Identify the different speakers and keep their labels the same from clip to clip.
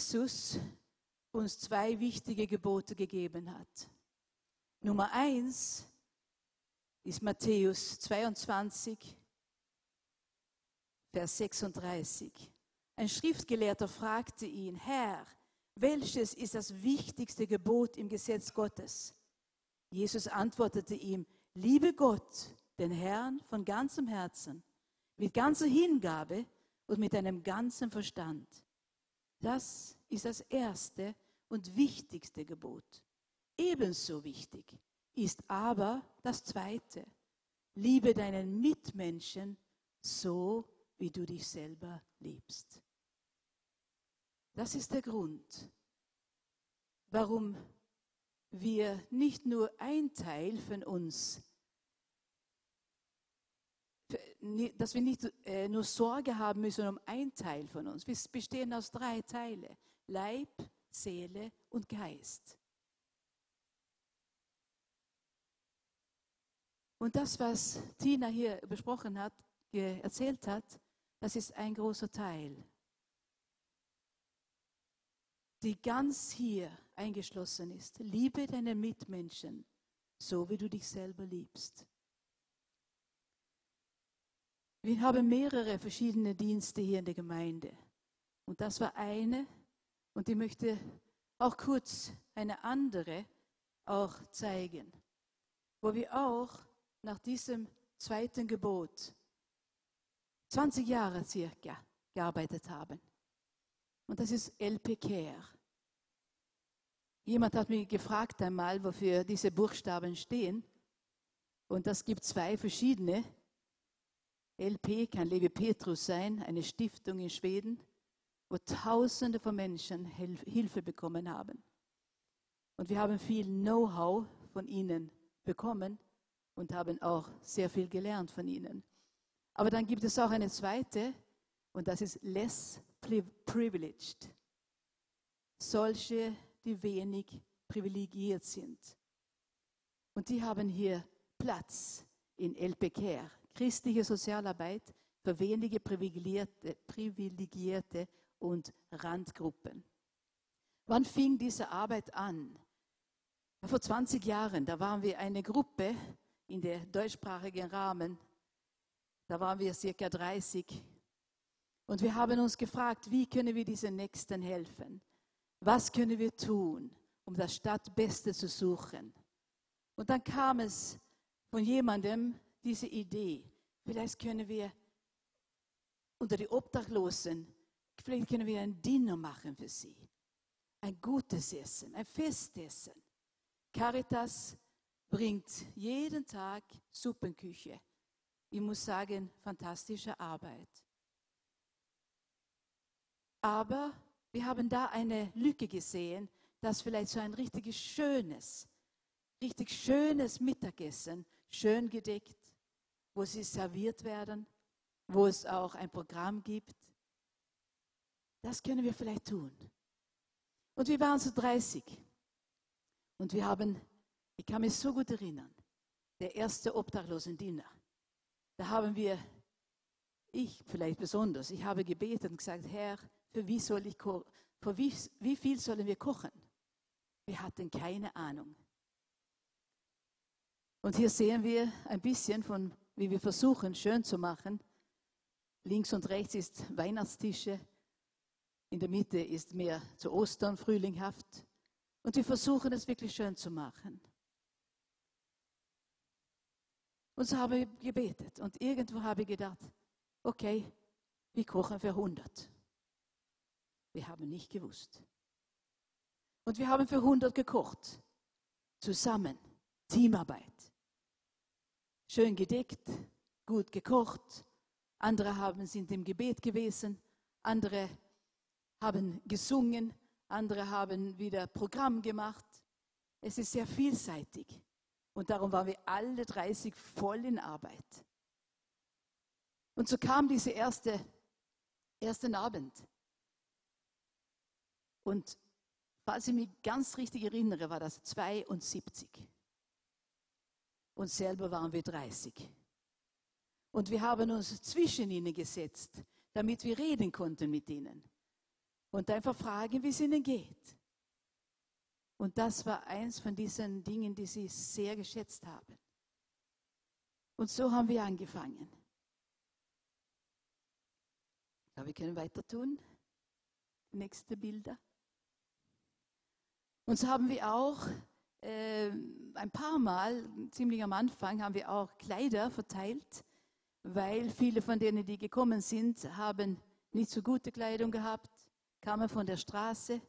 Speaker 1: Jesus uns zwei wichtige Gebote gegeben hat. Nummer eins ist Matthäus 22, Vers 36. Ein Schriftgelehrter fragte ihn, Herr, welches ist das wichtigste Gebot im Gesetz Gottes? Jesus antwortete ihm, liebe Gott, den Herrn von ganzem Herzen, mit ganzer Hingabe und mit deinem ganzen Verstand. Das ist das erste und wichtigste Gebot. Ebenso wichtig ist aber das zweite. Liebe deinen Mitmenschen so, wie du dich selber liebst. Das ist der Grund, warum wir nicht nur ein Teil von uns, dass wir nicht äh, nur Sorge haben müssen um ein Teil von uns. Wir bestehen aus drei Teilen. Leib, Seele und Geist. Und das, was Tina hier besprochen hat, erzählt hat, das ist ein großer Teil, die ganz hier eingeschlossen ist. Liebe deine Mitmenschen, so wie du dich selber liebst. Wir haben mehrere verschiedene Dienste hier in der Gemeinde. Und das war eine. Und ich möchte auch kurz eine andere auch zeigen, wo wir auch nach diesem zweiten Gebot 20 Jahre circa gearbeitet haben. Und das ist LP Care. Jemand hat mich gefragt einmal, wofür diese Buchstaben stehen. Und das gibt zwei verschiedene. LP kann Levi Petrus sein, eine Stiftung in Schweden, wo Tausende von Menschen Hilfe bekommen haben. Und wir haben viel Know-how von ihnen bekommen und haben auch sehr viel gelernt von ihnen. Aber dann gibt es auch eine zweite, und das ist less privileged. Solche, die wenig privilegiert sind. Und die haben hier Platz in LPCare, christliche Sozialarbeit für wenige privilegierte, privilegierte und Randgruppen. Wann fing diese Arbeit an? Vor 20 Jahren, da waren wir eine Gruppe in der deutschsprachigen Rahmen. Da waren wir circa 30 und wir haben uns gefragt, wie können wir diesen Nächsten helfen? Was können wir tun, um das Stadtbeste zu suchen? Und dann kam es von jemandem, diese Idee, vielleicht können wir unter die Obdachlosen, vielleicht können wir ein Dinner machen für sie. Ein gutes Essen, ein Festessen. Caritas bringt jeden Tag Suppenküche. Ich muss sagen, fantastische Arbeit. Aber wir haben da eine Lücke gesehen, dass vielleicht so ein richtig schönes, richtig schönes Mittagessen, schön gedeckt, wo sie serviert werden, wo es auch ein Programm gibt. Das können wir vielleicht tun. Und wir waren so 30. Und wir haben, ich kann mich so gut erinnern, der erste Obdachlosendiener. Da haben wir, ich vielleicht besonders, ich habe gebetet und gesagt, Herr, für wie soll ich für wie, wie viel sollen wir kochen? Wir hatten keine Ahnung. Und hier sehen wir ein bisschen von, wie wir versuchen, schön zu machen. Links und rechts ist Weihnachtstische. In der Mitte ist mehr zu Ostern, frühlinghaft. Und wir versuchen es wirklich schön zu machen. Und so habe ich gebetet. Und irgendwo habe ich gedacht, okay, wir kochen für 100. Wir haben nicht gewusst. Und wir haben für 100 gekocht. Zusammen. Teamarbeit. Schön gedeckt, gut gekocht. Andere haben, sind im Gebet gewesen. Andere haben gesungen. Andere haben wieder Programm gemacht. Es ist sehr vielseitig. Und darum waren wir alle 30 voll in Arbeit. Und so kam dieser erste, ersten Abend. Und falls ich mich ganz richtig erinnere, war das 72. Und selber waren wir 30. Und wir haben uns zwischen ihnen gesetzt, damit wir reden konnten mit ihnen. und einfach fragen, wie es ihnen geht. Und das war eins von diesen Dingen, die sie sehr geschätzt haben. Und so haben wir angefangen. Ja, wir können weiter tun. Nächste Bilder. Und so haben wir auch äh, ein paar Mal, ziemlich am Anfang, haben wir auch Kleider verteilt, weil viele von denen, die gekommen sind, haben nicht so gute Kleidung gehabt, kamen von der Straße,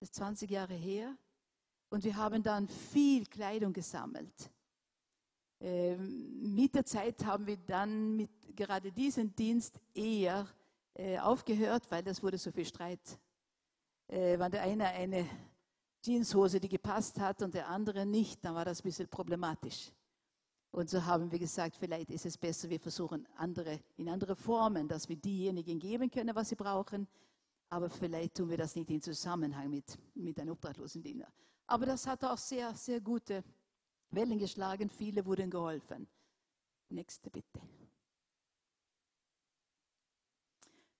Speaker 1: das ist 20 Jahre her. Und wir haben dann viel Kleidung gesammelt. Ähm, mit der Zeit haben wir dann mit gerade diesen Dienst eher äh, aufgehört, weil das wurde so viel Streit. Äh, wenn der eine eine Jeanshose, die gepasst hat und der andere nicht, dann war das ein bisschen problematisch. Und so haben wir gesagt, vielleicht ist es besser, wir versuchen andere, in andere Formen, dass wir diejenigen geben können, was sie brauchen. Aber vielleicht tun wir das nicht in Zusammenhang mit, mit einem Obdachlosendiener. Aber das hat auch sehr, sehr gute Wellen geschlagen. Viele wurden geholfen. Nächste bitte.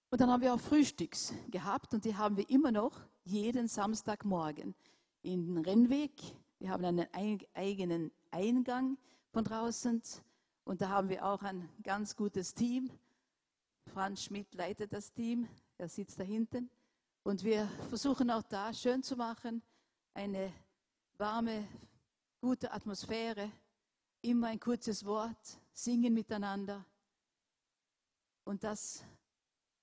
Speaker 1: Und dann haben wir auch Frühstücks gehabt und die haben wir immer noch jeden Samstagmorgen in den Rennweg. Wir haben einen eigenen Eingang von draußen und da haben wir auch ein ganz gutes Team. Franz Schmidt leitet das Team, er sitzt da hinten. Und wir versuchen auch da schön zu machen, eine warme, gute Atmosphäre, immer ein kurzes Wort, singen miteinander. Und das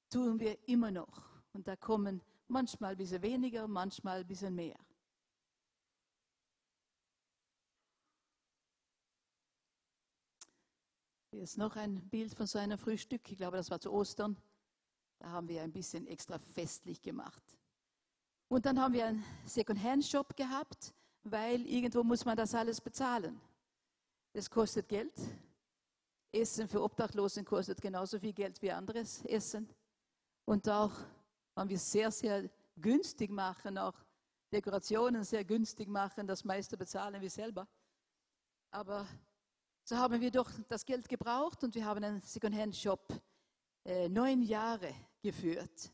Speaker 1: tun wir immer noch. Und da kommen manchmal ein bisschen weniger, manchmal ein bisschen mehr. Hier ist noch ein Bild von so einem Frühstück. Ich glaube, das war zu Ostern. Da haben wir ein bisschen extra festlich gemacht. Und dann haben wir einen Second-Hand-Shop gehabt, weil irgendwo muss man das alles bezahlen. Das kostet Geld. Essen für Obdachlosen kostet genauso viel Geld wie anderes Essen. Und auch haben wir sehr, sehr günstig machen, auch Dekorationen sehr günstig machen. Das meiste bezahlen wir selber. Aber so haben wir doch das Geld gebraucht und wir haben einen Second-Hand-Shop äh, neun Jahre geführt.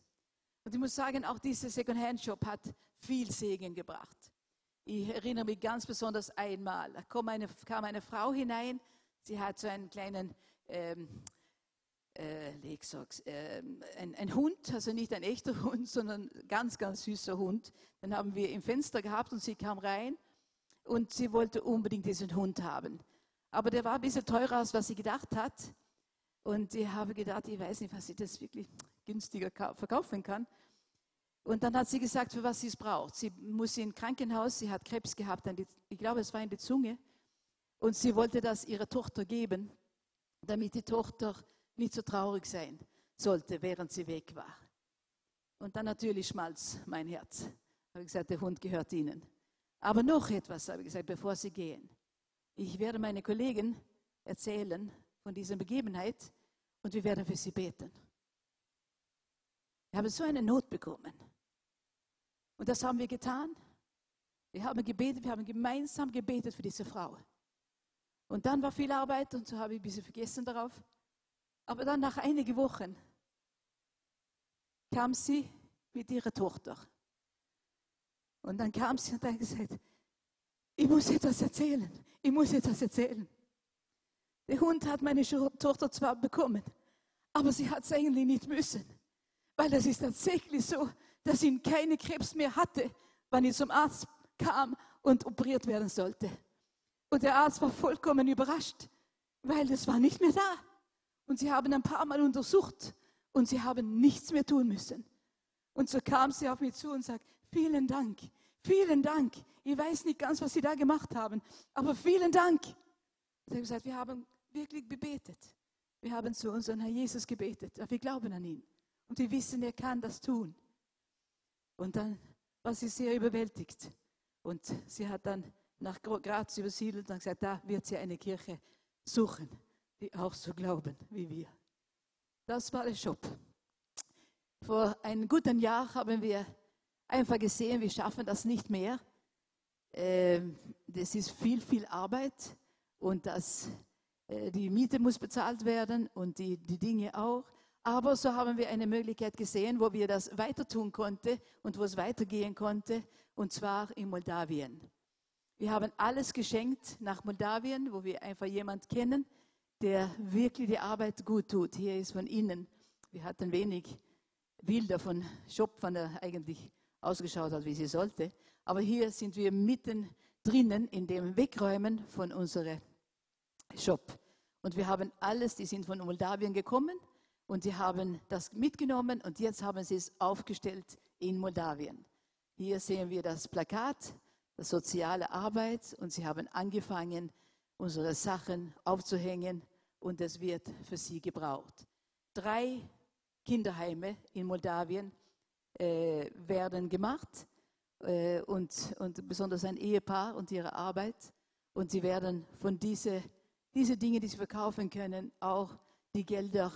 Speaker 1: Und ich muss sagen, auch dieser Second-Hand-Shop hat viel Segen gebracht. Ich erinnere mich ganz besonders einmal, da kam eine, kam eine Frau hinein, sie hat so einen kleinen ähm, äh, äh, ein, ein, Hund, also nicht ein echter Hund, sondern ganz, ganz süßer Hund. Den haben wir im Fenster gehabt und sie kam rein und sie wollte unbedingt diesen Hund haben. Aber der war ein bisschen teurer, als was sie gedacht hat. Und ich habe gedacht, ich weiß nicht, was sie das wirklich günstiger verkaufen kann. Und dann hat sie gesagt, für was sie es braucht. Sie muss in ein Krankenhaus, sie hat Krebs gehabt, ich glaube, es war in die Zunge. Und sie wollte das ihrer Tochter geben, damit die Tochter nicht so traurig sein sollte, während sie weg war. Und dann natürlich schmalz mein Herz. Habe ich gesagt, der Hund gehört Ihnen. Aber noch etwas, habe ich gesagt, bevor Sie gehen. Ich werde meine Kollegen erzählen von dieser Begebenheit und wir werden für Sie beten. Wir haben so eine Not bekommen. Und das haben wir getan. Wir haben gebetet, wir haben gemeinsam gebetet für diese Frau. Und dann war viel Arbeit und so habe ich ein bisschen vergessen darauf. Aber dann nach einigen Wochen kam sie mit ihrer Tochter. Und dann kam sie und hat gesagt, ich muss etwas erzählen, ich muss etwas erzählen. Der Hund hat meine Tochter zwar bekommen, aber sie hat es eigentlich nicht müssen. Weil es ist tatsächlich so, dass sie keine Krebs mehr hatte, wenn ich zum Arzt kam und operiert werden sollte. Und der Arzt war vollkommen überrascht, weil es war nicht mehr da. Und sie haben ein paar Mal untersucht und sie haben nichts mehr tun müssen. Und so kam sie auf mich zu und sagte, vielen Dank, vielen Dank. Ich weiß nicht ganz, was Sie da gemacht haben, aber vielen Dank. Sie haben gesagt, wir haben wirklich gebetet. Wir haben zu unserem Herrn Jesus gebetet. Wir glauben an ihn. Und wir wissen, er kann das tun. Und dann war sie sehr überwältigt. Und sie hat dann nach Graz übersiedelt und gesagt, da wird sie eine Kirche suchen, die auch so glauben wie wir. Das war der Shop. Vor einem guten Jahr haben wir einfach gesehen, wir schaffen das nicht mehr. Ähm, das ist viel, viel Arbeit und das, äh, die Miete muss bezahlt werden und die, die Dinge auch. Aber so haben wir eine Möglichkeit gesehen, wo wir das weiter tun konnten und wo es weitergehen konnte, und zwar in Moldawien. Wir haben alles geschenkt nach Moldawien, wo wir einfach jemanden kennen, der wirklich die Arbeit gut tut. Hier ist von innen. Wir hatten wenig Bilder von er eigentlich ausgeschaut hat, wie sie sollte. Aber hier sind wir mitten drinnen in dem Wegräumen von unserem Shop. Und wir haben alles, die sind von Moldawien gekommen und die haben das mitgenommen und jetzt haben sie es aufgestellt in Moldawien. Hier sehen wir das Plakat soziale Arbeit und sie haben angefangen, unsere Sachen aufzuhängen und es wird für sie gebraucht. Drei Kinderheime in Moldawien äh, werden gemacht äh, und, und besonders ein Ehepaar und ihre Arbeit und sie werden von diese, diese Dinge, die sie verkaufen können, auch die Gelder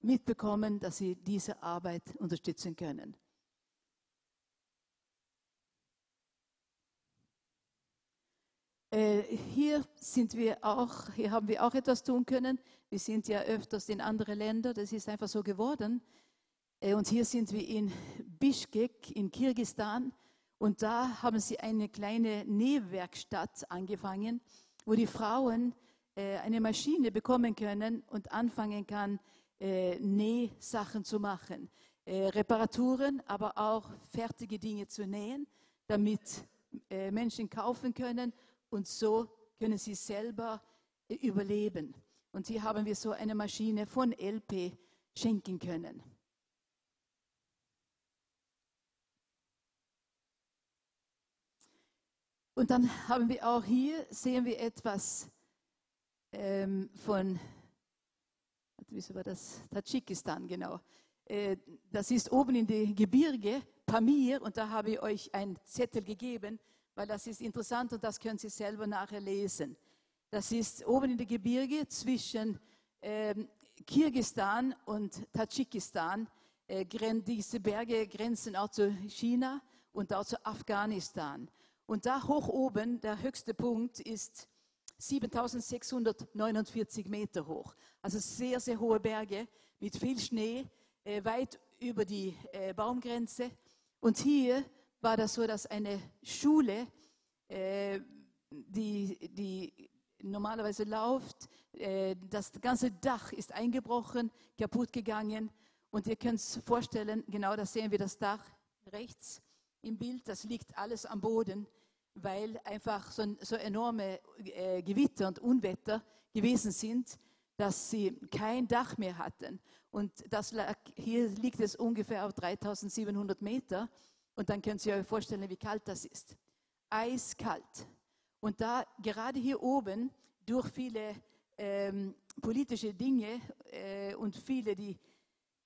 Speaker 1: mitbekommen, dass sie diese Arbeit unterstützen können. Äh, hier sind wir auch, hier haben wir auch etwas tun können. Wir sind ja öfters in andere Länder, das ist einfach so geworden. Äh, und hier sind wir in Bishkek in Kirgistan und da haben sie eine kleine Nähwerkstatt angefangen, wo die Frauen äh, eine Maschine bekommen können und anfangen kann, Nähsachen zu machen. Reparaturen, aber auch fertige Dinge zu nähen, damit Menschen kaufen können und so können sie selber äh, überleben. Und hier haben wir so eine Maschine von LP schenken können. Und dann haben wir auch hier, sehen wir etwas ähm, von, wie war das, Tadschikistan, genau. Äh, das ist oben in den Gebirge, Pamir, und da habe ich euch einen Zettel gegeben, weil das ist interessant und das können Sie selber nachher lesen. Das ist oben in der Gebirge zwischen ähm, Kirgistan und Tadschikistan. Äh, diese Berge grenzen auch zu China und auch zu Afghanistan. Und da hoch oben, der höchste Punkt ist 7649 Meter hoch. Also sehr, sehr hohe Berge mit viel Schnee, äh, weit über die äh, Baumgrenze. Und hier war das so, dass eine Schule, äh, die, die normalerweise läuft, äh, das ganze Dach ist eingebrochen, kaputt gegangen. Und ihr könnt es vorstellen, genau da sehen wir das Dach rechts im Bild, das liegt alles am Boden, weil einfach so, so enorme äh, Gewitter und Unwetter gewesen sind, dass sie kein Dach mehr hatten. Und das lag, hier liegt es ungefähr auf 3700 Meter. Und dann könnt ihr euch vorstellen, wie kalt das ist. Eiskalt. Und da gerade hier oben durch viele ähm, politische Dinge äh, und viele, die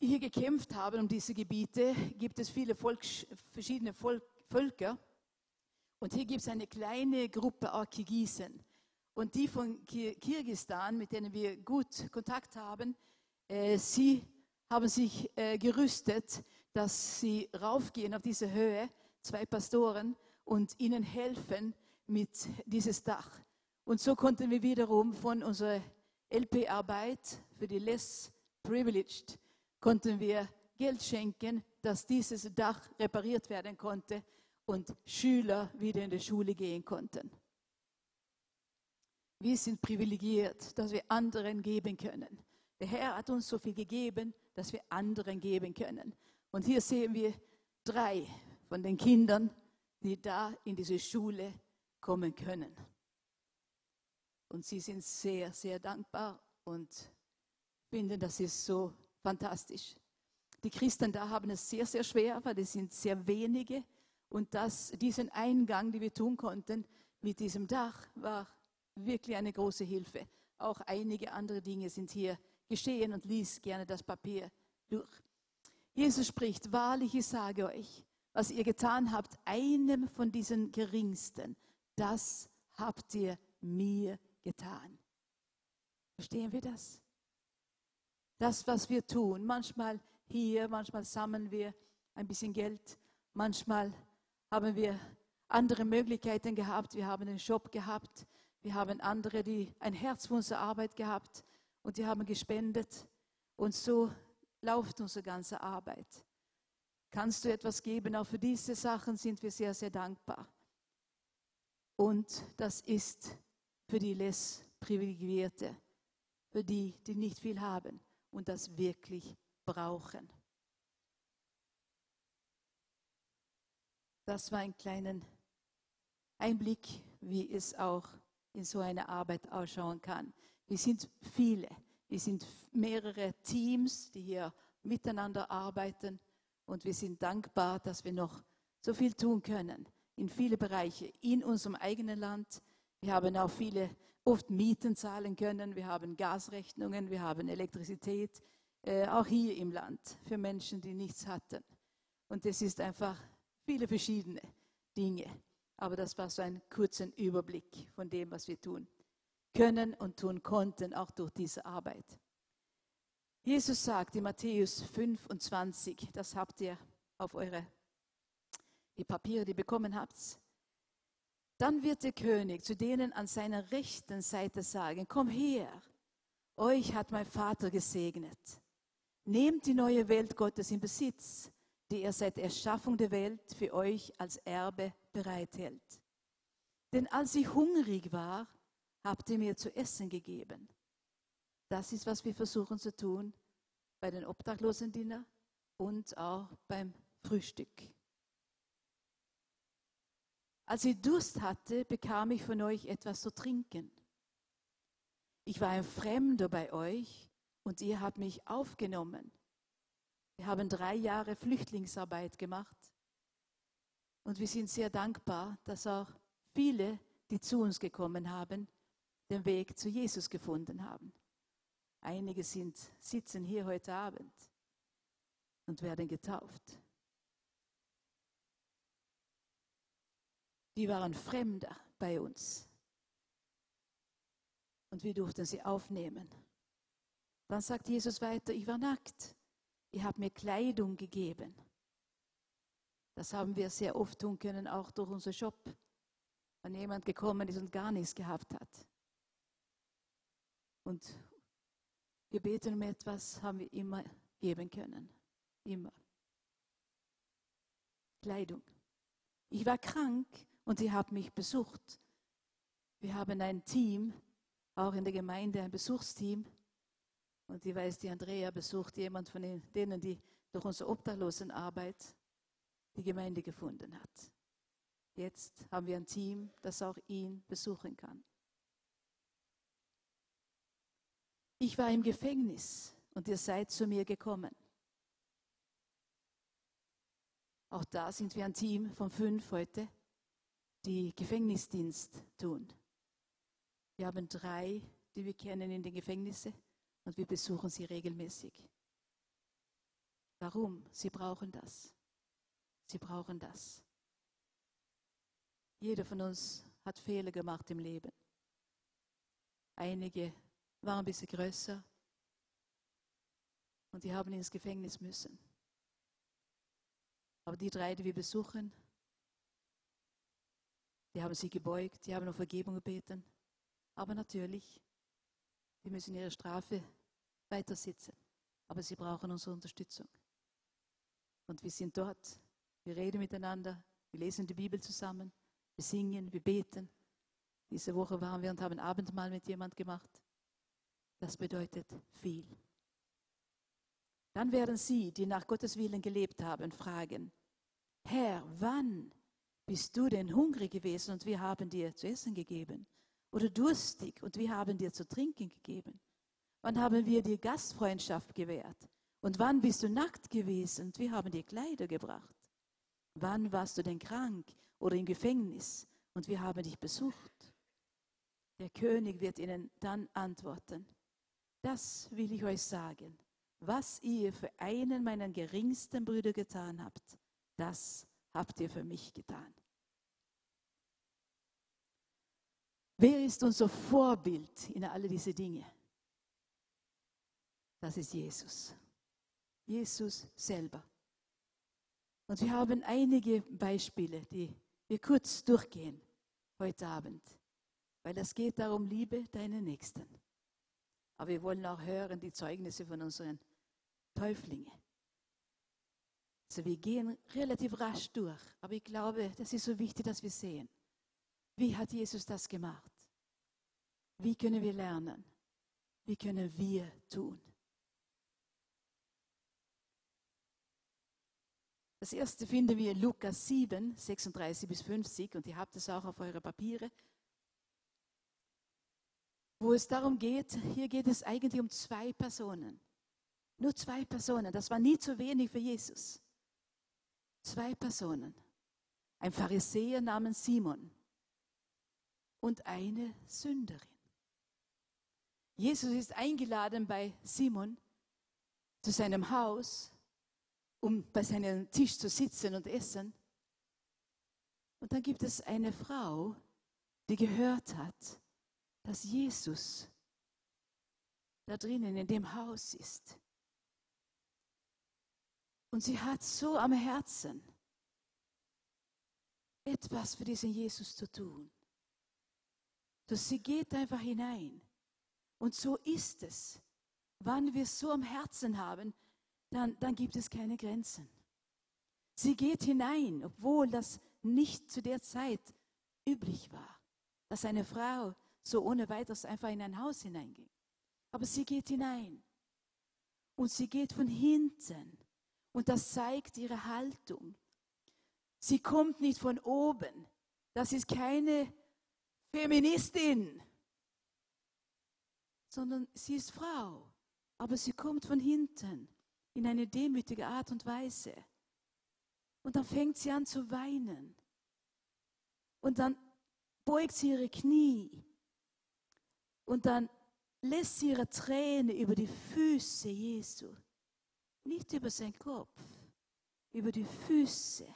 Speaker 1: hier gekämpft haben um diese Gebiete, gibt es viele Volk, verschiedene Volk, Völker. Und hier gibt es eine kleine Gruppe auch Kirgisen. Und die von Kirgistan, mit denen wir gut Kontakt haben, äh, sie haben sich äh, gerüstet dass sie raufgehen auf diese Höhe, zwei Pastoren, und ihnen helfen mit dieses Dach. Und so konnten wir wiederum von unserer LP-Arbeit für die Less Privileged, konnten wir Geld schenken, dass dieses Dach repariert werden konnte und Schüler wieder in die Schule gehen konnten. Wir sind privilegiert, dass wir anderen geben können. Der Herr hat uns so viel gegeben, dass wir anderen geben können. Und hier sehen wir drei von den Kindern, die da in diese Schule kommen können. Und sie sind sehr, sehr dankbar und finden, das ist so fantastisch. Die Christen da haben es sehr, sehr schwer, weil es sind sehr wenige. Und das, diesen Eingang, den wir tun konnten mit diesem Dach, war wirklich eine große Hilfe. Auch einige andere Dinge sind hier geschehen und lies gerne das Papier durch. Jesus spricht, wahrlich, ich sage euch, was ihr getan habt, einem von diesen Geringsten, das habt ihr mir getan. Verstehen wir das? Das, was wir tun, manchmal hier, manchmal sammeln wir ein bisschen Geld, manchmal haben wir andere Möglichkeiten gehabt, wir haben einen Shop gehabt, wir haben andere, die ein Herz für unsere Arbeit gehabt und die haben gespendet. Und so läuft unsere ganze Arbeit? Kannst du etwas geben? Auch für diese Sachen sind wir sehr, sehr dankbar. Und das ist für die less Privilegierte, für die, die nicht viel haben und das wirklich brauchen. Das war ein kleiner Einblick, wie es auch in so einer Arbeit ausschauen kann. Wir sind viele, wir sind mehrere Teams, die hier miteinander arbeiten und wir sind dankbar, dass wir noch so viel tun können in viele Bereiche in unserem eigenen Land. Wir haben auch viele oft Mieten zahlen können, wir haben Gasrechnungen, wir haben Elektrizität, äh, auch hier im Land für Menschen, die nichts hatten. Und es ist einfach viele verschiedene Dinge. Aber das war so ein kurzer Überblick von dem, was wir tun können und tun konnten, auch durch diese Arbeit. Jesus sagt in Matthäus 25, das habt ihr auf eure die Papiere, die ihr bekommen habt. Dann wird der König zu denen an seiner rechten Seite sagen, komm her, euch hat mein Vater gesegnet. Nehmt die neue Welt Gottes in Besitz, die er seit Erschaffung der Welt für euch als Erbe bereithält. Denn als ich hungrig war, habt ihr mir zu essen gegeben. Das ist, was wir versuchen zu tun bei den Obdachlosen Dinner und auch beim Frühstück. Als ich Durst hatte, bekam ich von euch etwas zu trinken. Ich war ein Fremder bei euch und ihr habt mich aufgenommen. Wir haben drei Jahre Flüchtlingsarbeit gemacht und wir sind sehr dankbar, dass auch viele, die zu uns gekommen haben, den Weg zu Jesus gefunden haben. Einige sind, sitzen hier heute Abend und werden getauft. Die waren Fremder bei uns. Und wir durften sie aufnehmen. Dann sagt Jesus weiter, ich war nackt. Ihr habt mir Kleidung gegeben. Das haben wir sehr oft tun können, auch durch unser Shop. Wenn jemand gekommen ist und gar nichts gehabt hat. Und gebeten um etwas haben wir immer geben können. Immer. Kleidung. Ich war krank und ihr habt mich besucht. Wir haben ein Team, auch in der Gemeinde ein Besuchsteam. Und ich weiß, die Andrea besucht jemand von denen, die durch unsere Obdachlosenarbeit die Gemeinde gefunden hat. Jetzt haben wir ein Team, das auch ihn besuchen kann. Ich war im Gefängnis und ihr seid zu mir gekommen. Auch da sind wir ein Team von fünf heute die Gefängnisdienst tun. Wir haben drei, die wir kennen in den Gefängnissen und wir besuchen sie regelmäßig. Warum? Sie brauchen das. Sie brauchen das. Jeder von uns hat Fehler gemacht im Leben. Einige waren ein bisschen größer und die haben ins Gefängnis müssen. Aber die drei, die wir besuchen, die haben sich gebeugt, die haben um Vergebung gebeten. Aber natürlich, die müssen ihre Strafe weiter sitzen. Aber sie brauchen unsere Unterstützung. Und wir sind dort, wir reden miteinander, wir lesen die Bibel zusammen, wir singen, wir beten. Diese Woche waren wir und haben Abendmahl mit jemand gemacht. Das bedeutet viel. Dann werden sie, die nach Gottes Willen gelebt haben, fragen, Herr, wann bist du denn hungrig gewesen und wir haben dir zu essen gegeben? Oder durstig und wir haben dir zu trinken gegeben? Wann haben wir dir Gastfreundschaft gewährt? Und wann bist du nackt gewesen und wir haben dir Kleider gebracht? Wann warst du denn krank oder im Gefängnis und wir haben dich besucht? Der König wird ihnen dann antworten, das will ich euch sagen. Was ihr für einen meiner geringsten Brüder getan habt, das habt ihr für mich getan. Wer ist unser Vorbild in all diese Dinge? Das ist Jesus. Jesus selber. Und wir haben einige Beispiele, die wir kurz durchgehen heute Abend, weil es geht darum, liebe deine Nächsten. Aber wir wollen auch hören die Zeugnisse von unseren Täuflinge. Also wir gehen relativ rasch durch, aber ich glaube, das ist so wichtig, dass wir sehen, wie hat Jesus das gemacht? Wie können wir lernen? Wie können wir tun? Das erste finden wir in Lukas 7, 36 bis 50 und ihr habt es auch auf eure Papiere, wo es darum geht, hier geht es eigentlich um zwei Personen. Nur zwei Personen, das war nie zu wenig für Jesus. Zwei Personen. Ein Pharisäer namens Simon und eine Sünderin. Jesus ist eingeladen bei Simon zu seinem Haus, um bei seinem Tisch zu sitzen und essen. Und dann gibt es eine Frau, die gehört hat, dass Jesus da drinnen in dem Haus ist. Und sie hat so am Herzen, etwas für diesen Jesus zu tun. Dass sie geht einfach hinein. Und so ist es. Wann wir so am Herzen haben, dann, dann gibt es keine Grenzen. Sie geht hinein, obwohl das nicht zu der Zeit üblich war, dass eine Frau so ohne weiteres einfach in ein Haus hineinging. Aber sie geht hinein und sie geht von hinten und das zeigt ihre Haltung. Sie kommt nicht von oben. Das ist keine Feministin, sondern sie ist Frau. Aber sie kommt von hinten in eine demütige Art und Weise. Und dann fängt sie an zu weinen. Und dann beugt sie ihre Knie und dann lässt sie ihre Tränen über die Füße Jesu, nicht über seinen Kopf, über die Füße.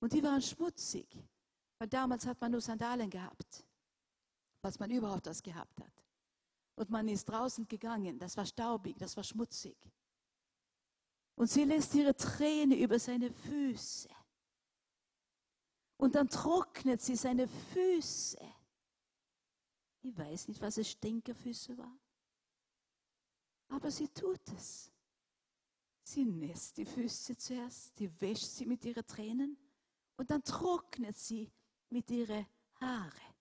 Speaker 1: Und die waren schmutzig, weil damals hat man nur Sandalen gehabt, was man überhaupt was gehabt hat. Und man ist draußen gegangen, das war staubig, das war schmutzig. Und sie lässt ihre Tränen über seine Füße. Und dann trocknet sie seine Füße ich weiß nicht, was es Stinkerfüße war. Aber sie tut es. Sie nässt die Füße zuerst, sie wäscht sie mit ihren Tränen und dann trocknet sie mit ihren Haare.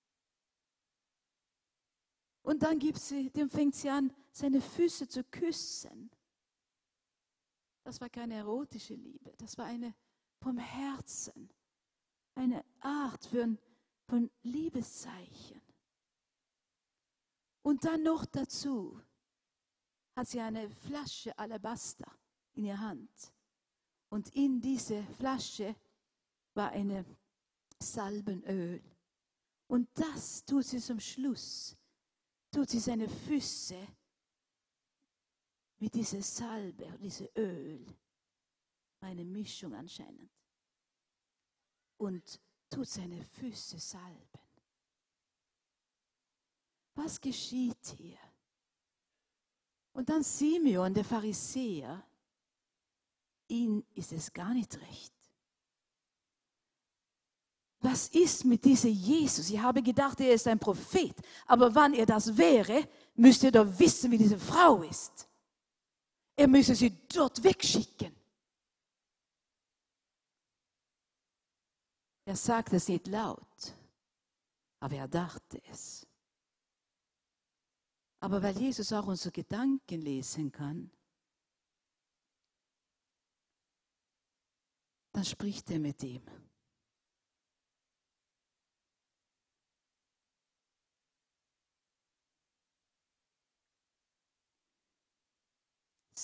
Speaker 1: Und dann gibt sie, dann fängt sie an, seine Füße zu küssen. Das war keine erotische Liebe, das war eine vom Herzen, eine Art von, von Liebeszeichen. Und dann noch dazu hat sie eine Flasche Alabaster in ihrer Hand. Und in diese Flasche war eine Salbenöl. Und das tut sie zum Schluss, tut sie seine Füße mit dieser Salbe, diesem Öl, eine Mischung anscheinend, und tut seine Füße salben. Was geschieht hier? Und dann Simeon, der Pharisäer, ihm ist es gar nicht recht. Was ist mit diesem Jesus? Ich habe gedacht, er ist ein Prophet. Aber wann er das wäre, müsste er doch wissen, wie diese Frau ist. Er müsse sie dort wegschicken. Er sagte es nicht laut, aber er dachte es. Aber weil Jesus auch unsere Gedanken lesen kann, dann spricht er mit ihm.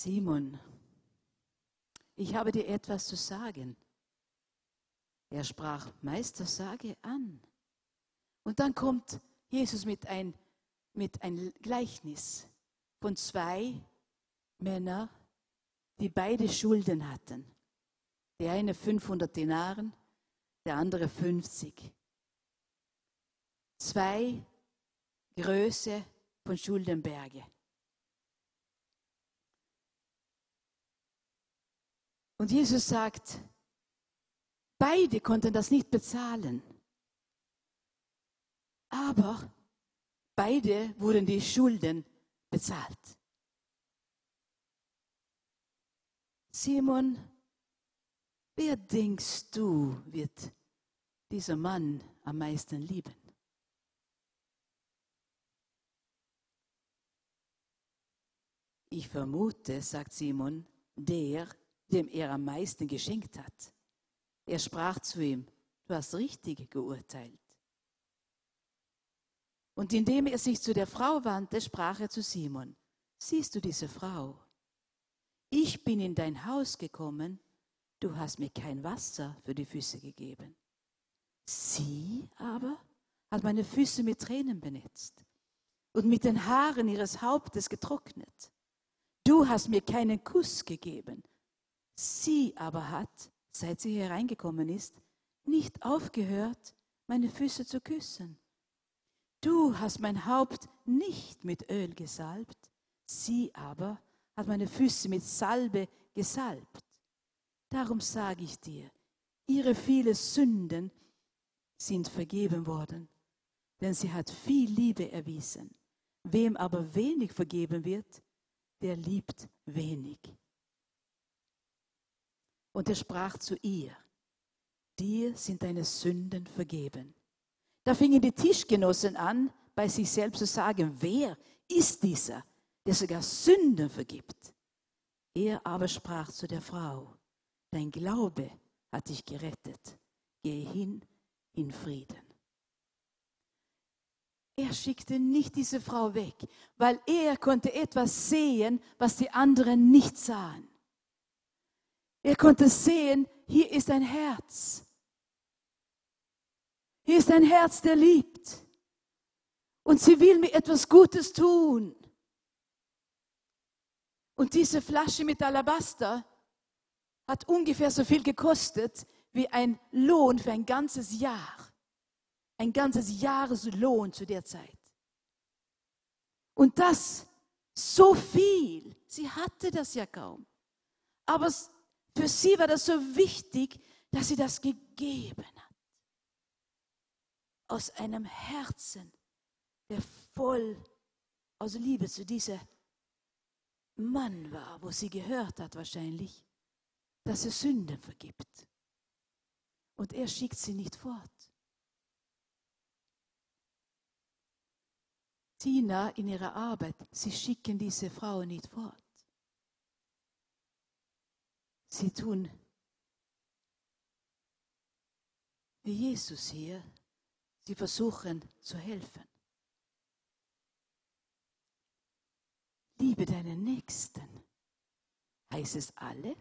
Speaker 1: Simon, ich habe dir etwas zu sagen. Er sprach, Meister, sage an. Und dann kommt Jesus mit ein mit einem Gleichnis von zwei Männern, die beide Schulden hatten. Der eine 500 Dinaren, der andere 50. Zwei Größe von Schuldenberge. Und Jesus sagt, beide konnten das nicht bezahlen. Aber Beide wurden die Schulden bezahlt. Simon, wer denkst du, wird dieser Mann am meisten lieben? Ich vermute, sagt Simon, der, dem er am meisten geschenkt hat. Er sprach zu ihm, du hast richtig geurteilt. Und indem er sich zu der Frau wandte, sprach er zu Simon, siehst du diese Frau? Ich bin in dein Haus gekommen, du hast mir kein Wasser für die Füße gegeben. Sie aber hat meine Füße mit Tränen benetzt und mit den Haaren ihres Hauptes getrocknet. Du hast mir keinen Kuss gegeben. Sie aber hat, seit sie hereingekommen ist, nicht aufgehört, meine Füße zu küssen. Du hast mein Haupt nicht mit Öl gesalbt, sie aber hat meine Füße mit Salbe gesalbt. Darum sage ich dir, ihre viele Sünden sind vergeben worden, denn sie hat viel Liebe erwiesen. Wem aber wenig vergeben wird, der liebt wenig. Und er sprach zu ihr, dir sind deine Sünden vergeben. Da fingen die Tischgenossen an, bei sich selbst zu sagen, wer ist dieser, der sogar Sünden vergibt? Er aber sprach zu der Frau, dein Glaube hat dich gerettet. Geh hin in Frieden. Er schickte nicht diese Frau weg, weil er konnte etwas sehen, was die anderen nicht sahen. Er konnte sehen, hier ist ein Herz. Hier ist ein Herz, der liebt. Und sie will mir etwas Gutes tun. Und diese Flasche mit Alabaster hat ungefähr so viel gekostet wie ein Lohn für ein ganzes Jahr ein ganzes Jahreslohn zu der Zeit. Und das so viel. Sie hatte das ja kaum. Aber für sie war das so wichtig, dass sie das gegeben hat. Aus einem Herzen, der voll aus Liebe zu diesem Mann war, wo sie gehört hat wahrscheinlich, dass er Sünden vergibt. Und er schickt sie nicht fort. Tina in ihrer Arbeit, sie schicken diese Frau nicht fort. Sie tun wie Jesus hier, sie versuchen zu helfen. Liebe deinen Nächsten. Heißt es alle?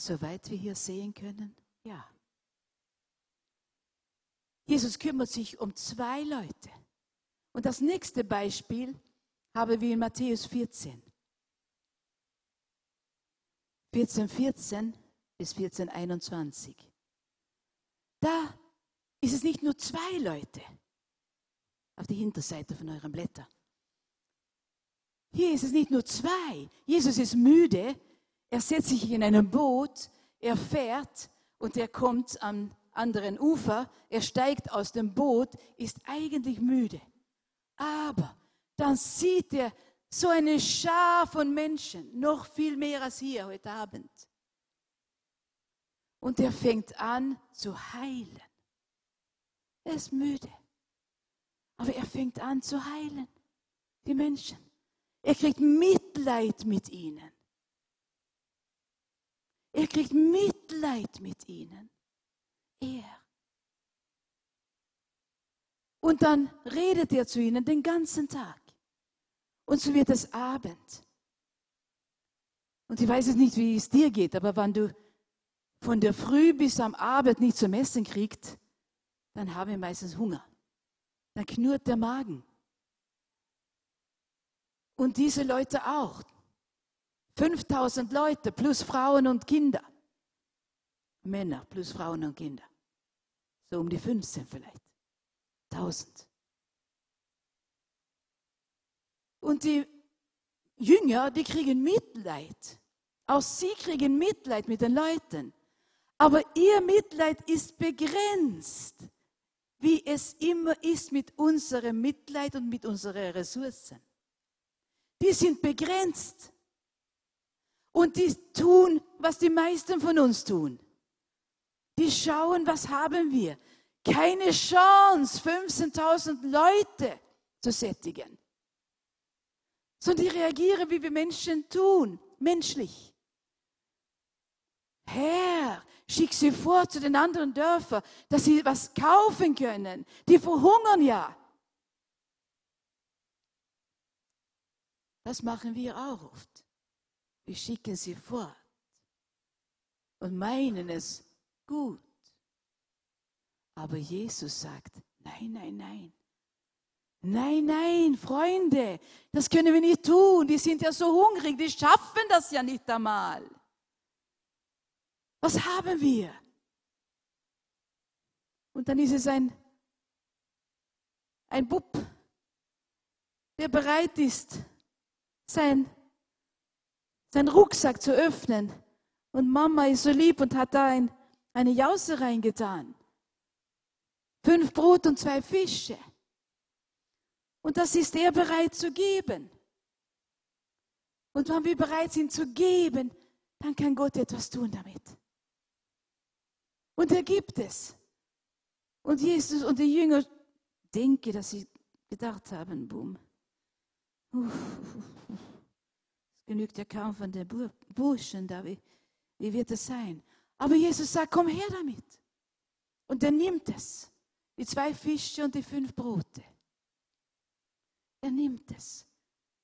Speaker 1: Soweit wir hier sehen können, ja. Jesus kümmert sich um zwei Leute. Und das nächste Beispiel haben wir in Matthäus 14. 14, 14 bis 14, 21. Da ist es nicht nur zwei Leute auf die Hinterseite von euren Blättern. Hier ist es nicht nur zwei. Jesus ist müde, er setzt sich in einem Boot, er fährt und er kommt am anderen Ufer, er steigt aus dem Boot, ist eigentlich müde. Aber dann sieht er so eine Schar von Menschen, noch viel mehr als hier heute Abend. Und er fängt an zu heilen. Er ist müde. Aber er fängt an zu heilen. Die Menschen. Er kriegt Mitleid mit ihnen. Er kriegt Mitleid mit ihnen. Er. Und dann redet er zu ihnen den ganzen Tag. Und so wird es Abend. Und ich weiß jetzt nicht, wie es dir geht, aber wenn du von der Früh bis am Abend nicht zum Essen kriegst, dann haben wir meistens Hunger. Dann knurrt der Magen. Und diese Leute auch. 5000 Leute plus Frauen und Kinder. Männer plus Frauen und Kinder. So um die 15 vielleicht. Tausend. Und die Jünger, die kriegen Mitleid. Auch sie kriegen Mitleid mit den Leuten. Aber ihr Mitleid ist begrenzt, wie es immer ist mit unserem Mitleid und mit unseren Ressourcen. Die sind begrenzt. Und die tun, was die meisten von uns tun. Die schauen, was haben wir. Keine Chance, 15.000 Leute zu sättigen. Sondern die reagieren, wie wir Menschen tun, menschlich. Herr, schick sie vor zu den anderen Dörfern, dass sie was kaufen können. Die verhungern ja. Das machen wir auch oft. Wir schicken sie fort und meinen es gut. Aber Jesus sagt, nein, nein, nein. Nein, nein, Freunde, das können wir nicht tun. Die sind ja so hungrig, die schaffen das ja nicht einmal. Was haben wir? Und dann ist es ein, ein Bub, der bereit ist, sein, seinen Rucksack zu öffnen. Und Mama ist so lieb und hat da ein, eine Jause reingetan. Fünf Brot und zwei Fische. Und das ist er bereit zu geben. Und wenn wir bereit sind zu geben, dann kann Gott etwas tun damit. Und er gibt es. Und Jesus und die Jünger denke, dass sie gedacht haben, boom. Es genügt ja kaum von den Burschen da. Wie, wie wird es sein? Aber Jesus sagt, komm her damit. Und er nimmt es. Die zwei Fische und die fünf Brote. Er nimmt es.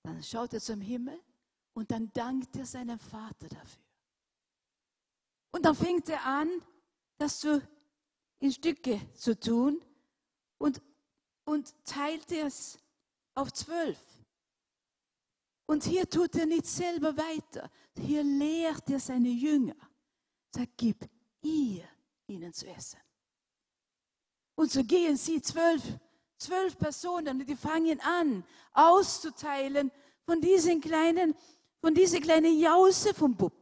Speaker 1: Dann schaut er zum Himmel und dann dankt er seinem Vater dafür. Und dann fängt er an, das zu, in Stücke zu tun und, und teilt es auf zwölf. Und hier tut er nicht selber weiter. Hier lehrt er seine Jünger. Sagt, gib ihr ihnen zu essen. Und so gehen sie zwölf, zwölf Personen die fangen an auszuteilen von diesen kleinen, von dieser kleinen Jause vom Bub.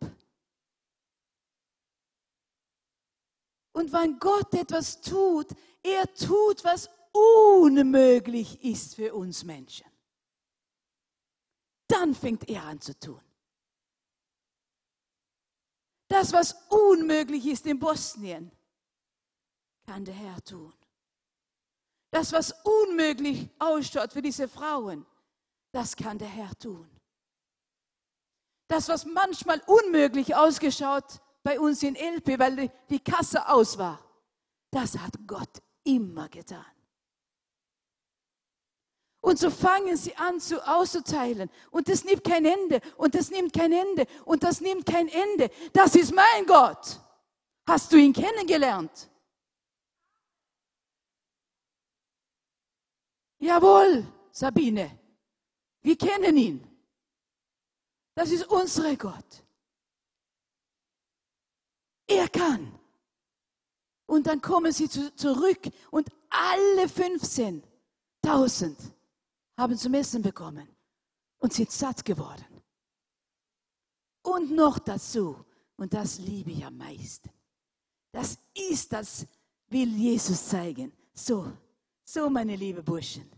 Speaker 1: Und wenn Gott etwas tut, er tut, was unmöglich ist für uns Menschen. Dann fängt er an zu tun. Das, was unmöglich ist in Bosnien, kann der Herr tun. Das, was unmöglich ausschaut für diese Frauen, das kann der Herr tun. Das, was manchmal unmöglich ausgeschaut bei uns in Elpe, weil die Kasse aus war, das hat Gott immer getan. Und so fangen sie an zu auszuteilen. Und das nimmt kein Ende. Und das nimmt kein Ende. Und das nimmt kein Ende. Das ist mein Gott. Hast du ihn kennengelernt? Jawohl, Sabine. Wir kennen ihn. Das ist unser Gott. Er kann. Und dann kommen sie zu, zurück und alle 15.000 haben zum Essen bekommen und sind satt geworden. Und noch dazu, und das liebe ich am meisten, das ist, das will Jesus zeigen. So, so meine liebe Burschen.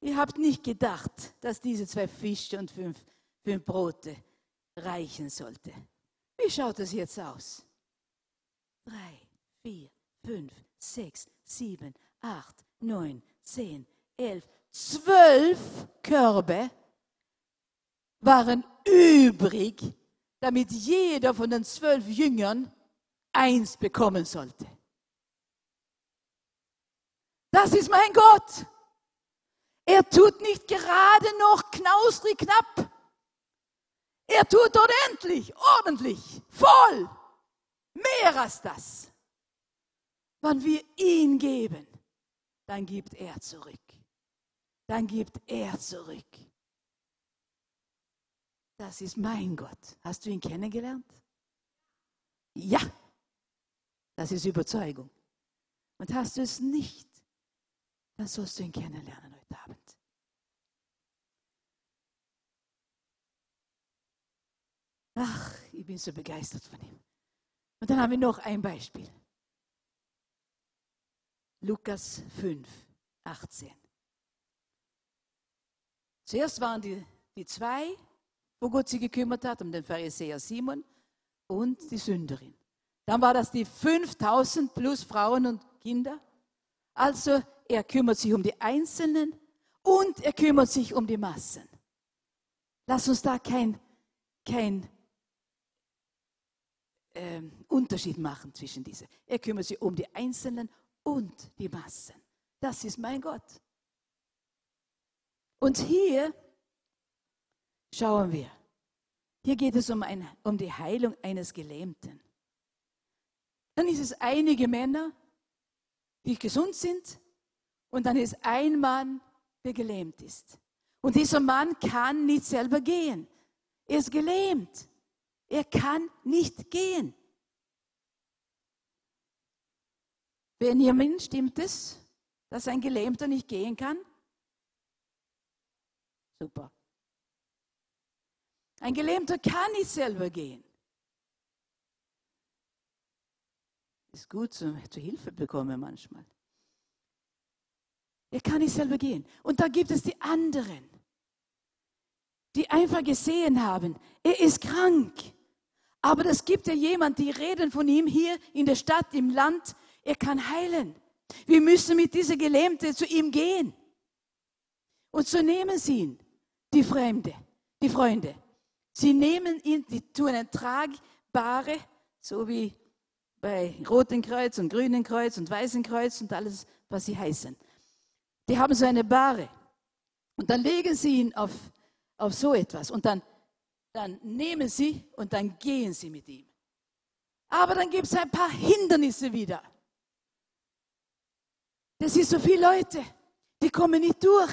Speaker 1: Ihr habt nicht gedacht, dass diese zwei Fische und fünf, fünf Brote reichen sollte. Wie schaut es jetzt aus? Drei, vier, fünf, sechs, sieben, acht, neun, zehn, elf, zwölf Körbe waren übrig, damit jeder von den zwölf Jüngern eins bekommen sollte. Das ist mein Gott. Er tut nicht gerade noch knausrig knapp. Er tut ordentlich, ordentlich, voll, mehr als das. Wenn wir ihn geben, dann gibt er zurück. Dann gibt er zurück. Das ist mein Gott. Hast du ihn kennengelernt? Ja, das ist Überzeugung. Und hast du es nicht, dann sollst du ihn kennenlernen heute Abend. Ach, ich bin so begeistert von ihm. Und dann haben wir noch ein Beispiel. Lukas 5, 18. Zuerst waren die, die zwei wo Gott sich gekümmert hat, um den Pharisäer Simon und die Sünderin. Dann war das die 5000 plus Frauen und Kinder. Also er kümmert sich um die Einzelnen und er kümmert sich um die Massen. Lass uns da kein, kein äh, Unterschied machen zwischen diesen. Er kümmert sich um die Einzelnen und die Massen. Das ist mein Gott. Und hier schauen wir. Hier geht es um, ein, um die Heilung eines Gelähmten. Dann ist es einige Männer, die gesund sind, und dann ist ein Mann, der gelähmt ist. Und dieser Mann kann nicht selber gehen. Er ist gelähmt. Er kann nicht gehen. Benjamin, stimmt es, dass ein Gelähmter nicht gehen kann? Super. Ein Gelähmter kann nicht selber gehen. Ist gut zu, zu Hilfe bekommen manchmal. Er kann nicht selber gehen. Und da gibt es die anderen, die einfach gesehen haben, er ist krank. Aber es gibt ja jemand, die reden von ihm hier in der Stadt, im Land, er kann heilen. Wir müssen mit dieser Gelähmte zu ihm gehen. Und so nehmen sie ihn, die Fremde, die Freunde. Sie nehmen ihn, die tun ein tragbare, so wie bei Roten Kreuz und Grünen Kreuz und Weißen Kreuz und alles, was sie heißen. Die haben so eine Bahre. Und dann legen sie ihn auf, auf so etwas. Und dann, dann nehmen sie und dann gehen sie mit ihm. Aber dann gibt es ein paar Hindernisse wieder. Das sind so viele Leute, die kommen nicht durch.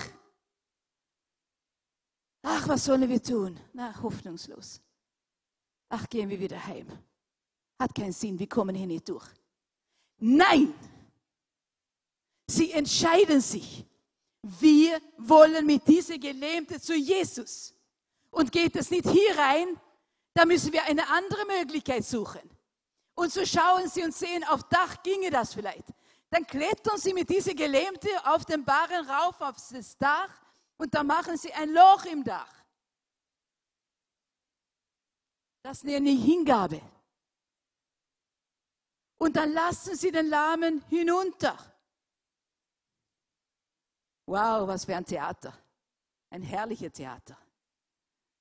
Speaker 1: Ach, was sollen wir tun? Na, hoffnungslos. Ach, gehen wir wieder heim. Hat keinen Sinn, wir kommen hier nicht durch. Nein! Sie entscheiden sich. Wir wollen mit dieser Gelähmte zu Jesus. Und geht es nicht hier rein, dann müssen wir eine andere Möglichkeit suchen. Und so schauen sie und sehen, auf Dach ginge das vielleicht. Dann klettern sie mit dieser Gelähmte auf den Barren rauf auf das Dach und dann machen sie ein Loch im Dach. Das nenne ich Hingabe. Und dann lassen sie den Lahmen hinunter. Wow, was für ein Theater. Ein herrliches Theater.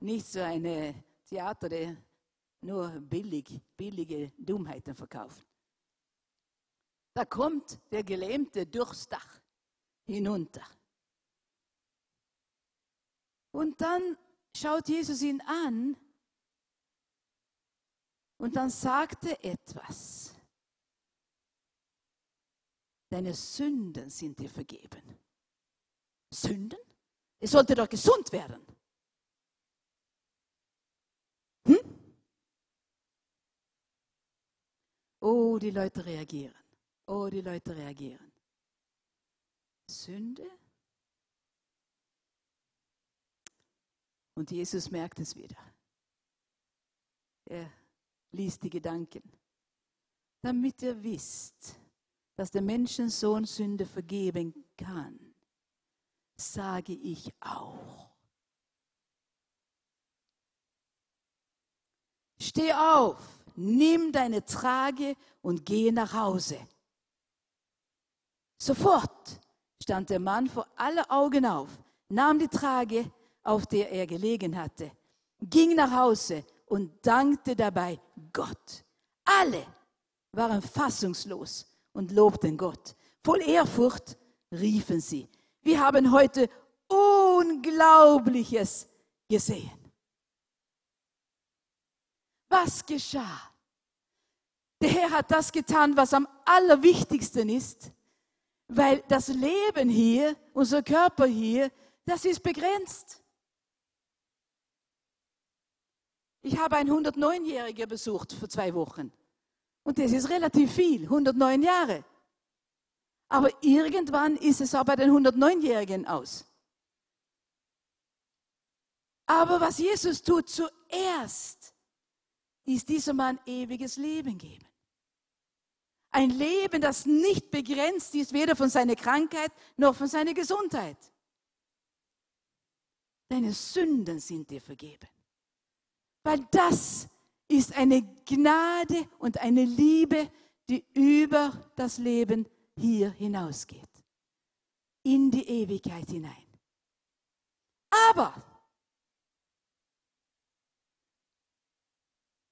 Speaker 1: Nicht so ein Theater, der nur billig, billige Dummheiten verkauft. Da kommt der Gelähmte durchs Dach hinunter. Und dann schaut Jesus ihn an und dann sagt er etwas. Deine Sünden sind dir vergeben. Sünden? Er sollte doch gesund werden. Hm? Oh, die Leute reagieren. Oh, die Leute reagieren. Sünde? Und Jesus merkt es wieder. Er liest die Gedanken. Damit ihr wisst, dass der Menschensohn Sünde vergeben kann, sage ich auch. Steh auf, nimm deine Trage und gehe nach Hause. Sofort stand der Mann vor aller Augen auf, nahm die Trage, auf der er gelegen hatte, ging nach Hause und dankte dabei Gott. Alle waren fassungslos und lobten Gott. Voll Ehrfurcht riefen sie, wir haben heute Unglaubliches gesehen. Was geschah? Der Herr hat das getan, was am allerwichtigsten ist, weil das Leben hier, unser Körper hier, das ist begrenzt. Ich habe einen 109-Jährigen besucht vor zwei Wochen. Und das ist relativ viel, 109 Jahre. Aber irgendwann ist es auch bei den 109-Jährigen aus. Aber was Jesus tut zuerst, ist dieser Mann ewiges Leben geben. Ein Leben, das nicht begrenzt ist, weder von seiner Krankheit noch von seiner Gesundheit. Deine Sünden sind dir vergeben. Weil das ist eine Gnade und eine Liebe, die über das Leben hier hinausgeht. In die Ewigkeit hinein. Aber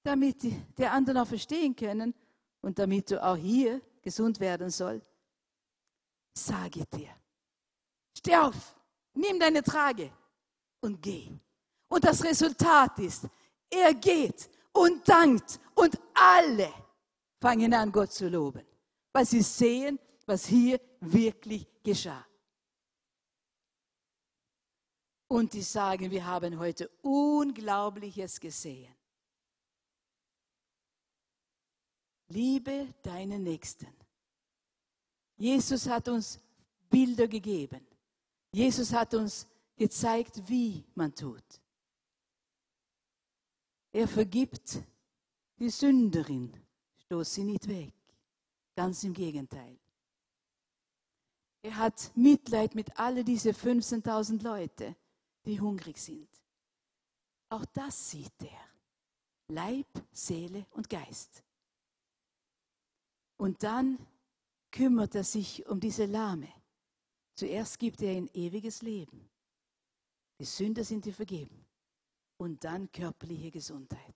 Speaker 1: damit die, die anderen auch verstehen können und damit du auch hier gesund werden soll, sage dir, steh auf, nimm deine Trage und geh. Und das Resultat ist, er geht und dankt und alle fangen an, Gott zu loben, weil sie sehen, was hier wirklich geschah. Und die sagen, wir haben heute Unglaubliches gesehen. Liebe deinen Nächsten. Jesus hat uns Bilder gegeben. Jesus hat uns gezeigt, wie man tut. Er vergibt die Sünderin, stoß sie nicht weg. Ganz im Gegenteil. Er hat Mitleid mit all diese 15.000 Leute, die hungrig sind. Auch das sieht er. Leib, Seele und Geist. Und dann kümmert er sich um diese Lahme. Zuerst gibt er ein ewiges Leben. Die Sünder sind dir vergeben. Und dann körperliche Gesundheit.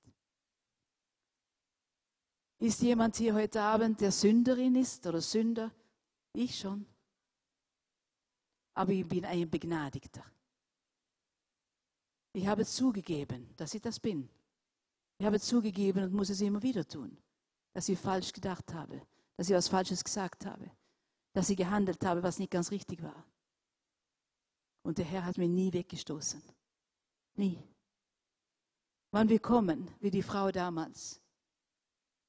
Speaker 1: Ist jemand hier heute Abend, der Sünderin ist oder Sünder? Ich schon. Aber ich bin ein Begnadigter. Ich habe zugegeben, dass ich das bin. Ich habe zugegeben und muss es immer wieder tun, dass ich falsch gedacht habe, dass ich was Falsches gesagt habe, dass ich gehandelt habe, was nicht ganz richtig war. Und der Herr hat mich nie weggestoßen. Nie. Wann wir kommen, wie die Frau damals,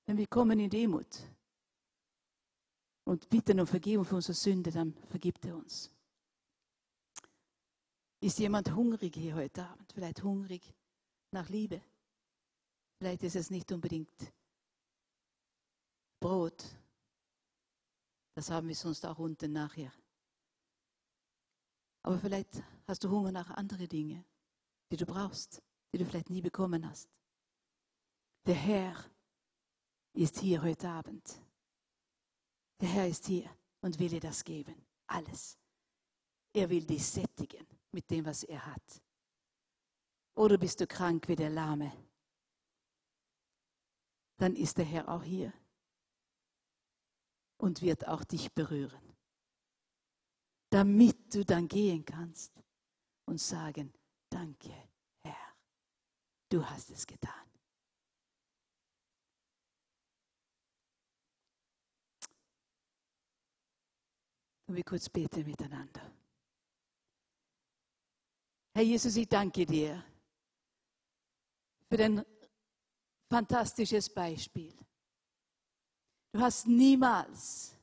Speaker 1: wenn wir kommen in Demut und bitten um Vergebung für unsere Sünde, dann vergibt er uns. Ist jemand hungrig hier heute Abend? Vielleicht hungrig nach Liebe? Vielleicht ist es nicht unbedingt Brot. Das haben wir sonst auch unten nachher. Aber vielleicht hast du Hunger nach anderen Dingen, die du brauchst, die du vielleicht nie bekommen hast. Der Herr ist hier heute Abend. Der Herr ist hier und will dir das geben. Alles. Er will dich sättigen mit dem, was er hat. Oder bist du krank wie der Lahme? Dann ist der Herr auch hier und wird auch dich berühren damit du dann gehen kannst und sagen, danke Herr, du hast es getan. Und wir kurz beten miteinander. Herr Jesus, ich danke dir für dein fantastisches Beispiel. Du hast niemals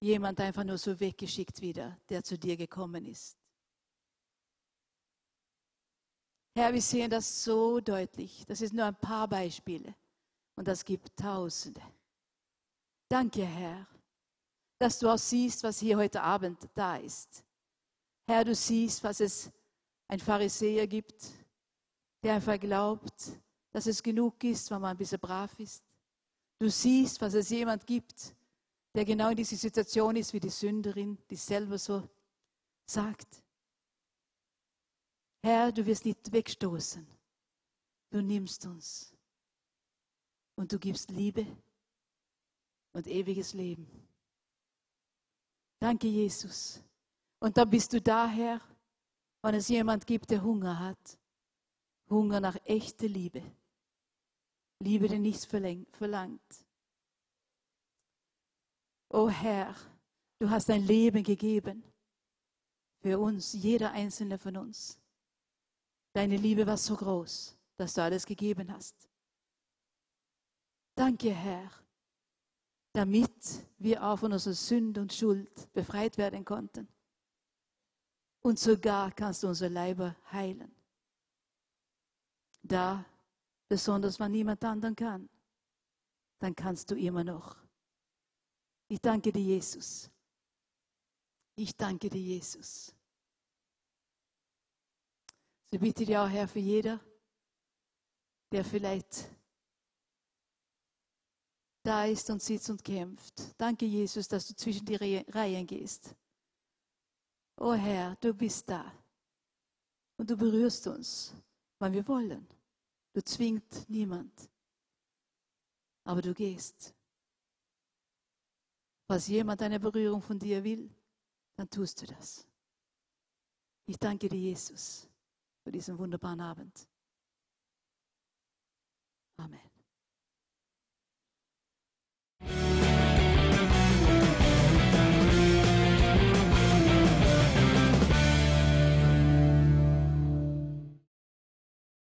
Speaker 1: jemand einfach nur so weggeschickt wieder, der zu dir gekommen ist. Herr, wir sehen das so deutlich. Das ist nur ein paar Beispiele und das gibt Tausende. Danke, Herr, dass du auch siehst, was hier heute Abend da ist. Herr, du siehst, was es ein Pharisäer gibt, der einfach glaubt, dass es genug ist, wenn man ein bisschen brav ist. Du siehst, was es jemand gibt, der genau in dieser Situation ist wie die Sünderin, die selber so sagt, Herr, du wirst nicht wegstoßen, du nimmst uns und du gibst Liebe und ewiges Leben. Danke, Jesus. Und dann bist du daher, wenn es jemand gibt, der Hunger hat. Hunger nach echter Liebe. Liebe, die nichts verlangt. O Herr, du hast dein Leben gegeben für uns, jeder einzelne von uns. Deine Liebe war so groß, dass du alles gegeben hast. Danke, Herr, damit wir auch von unserer Sünde und Schuld befreit werden konnten. Und sogar kannst du unsere Leiber heilen. Da, besonders wenn niemand anderen kann, dann kannst du immer noch ich danke dir, Jesus. Ich danke dir, Jesus. So bitte dir auch, Herr, für jeder, der vielleicht da ist und sitzt und kämpft. Danke, Jesus, dass du zwischen die Reihen gehst. Oh Herr, du bist da. Und du berührst uns, wann wir wollen. Du zwingt niemand. Aber du gehst. Was jemand eine Berührung von dir will, dann tust du das. Ich danke dir, Jesus, für diesen wunderbaren Abend. Amen.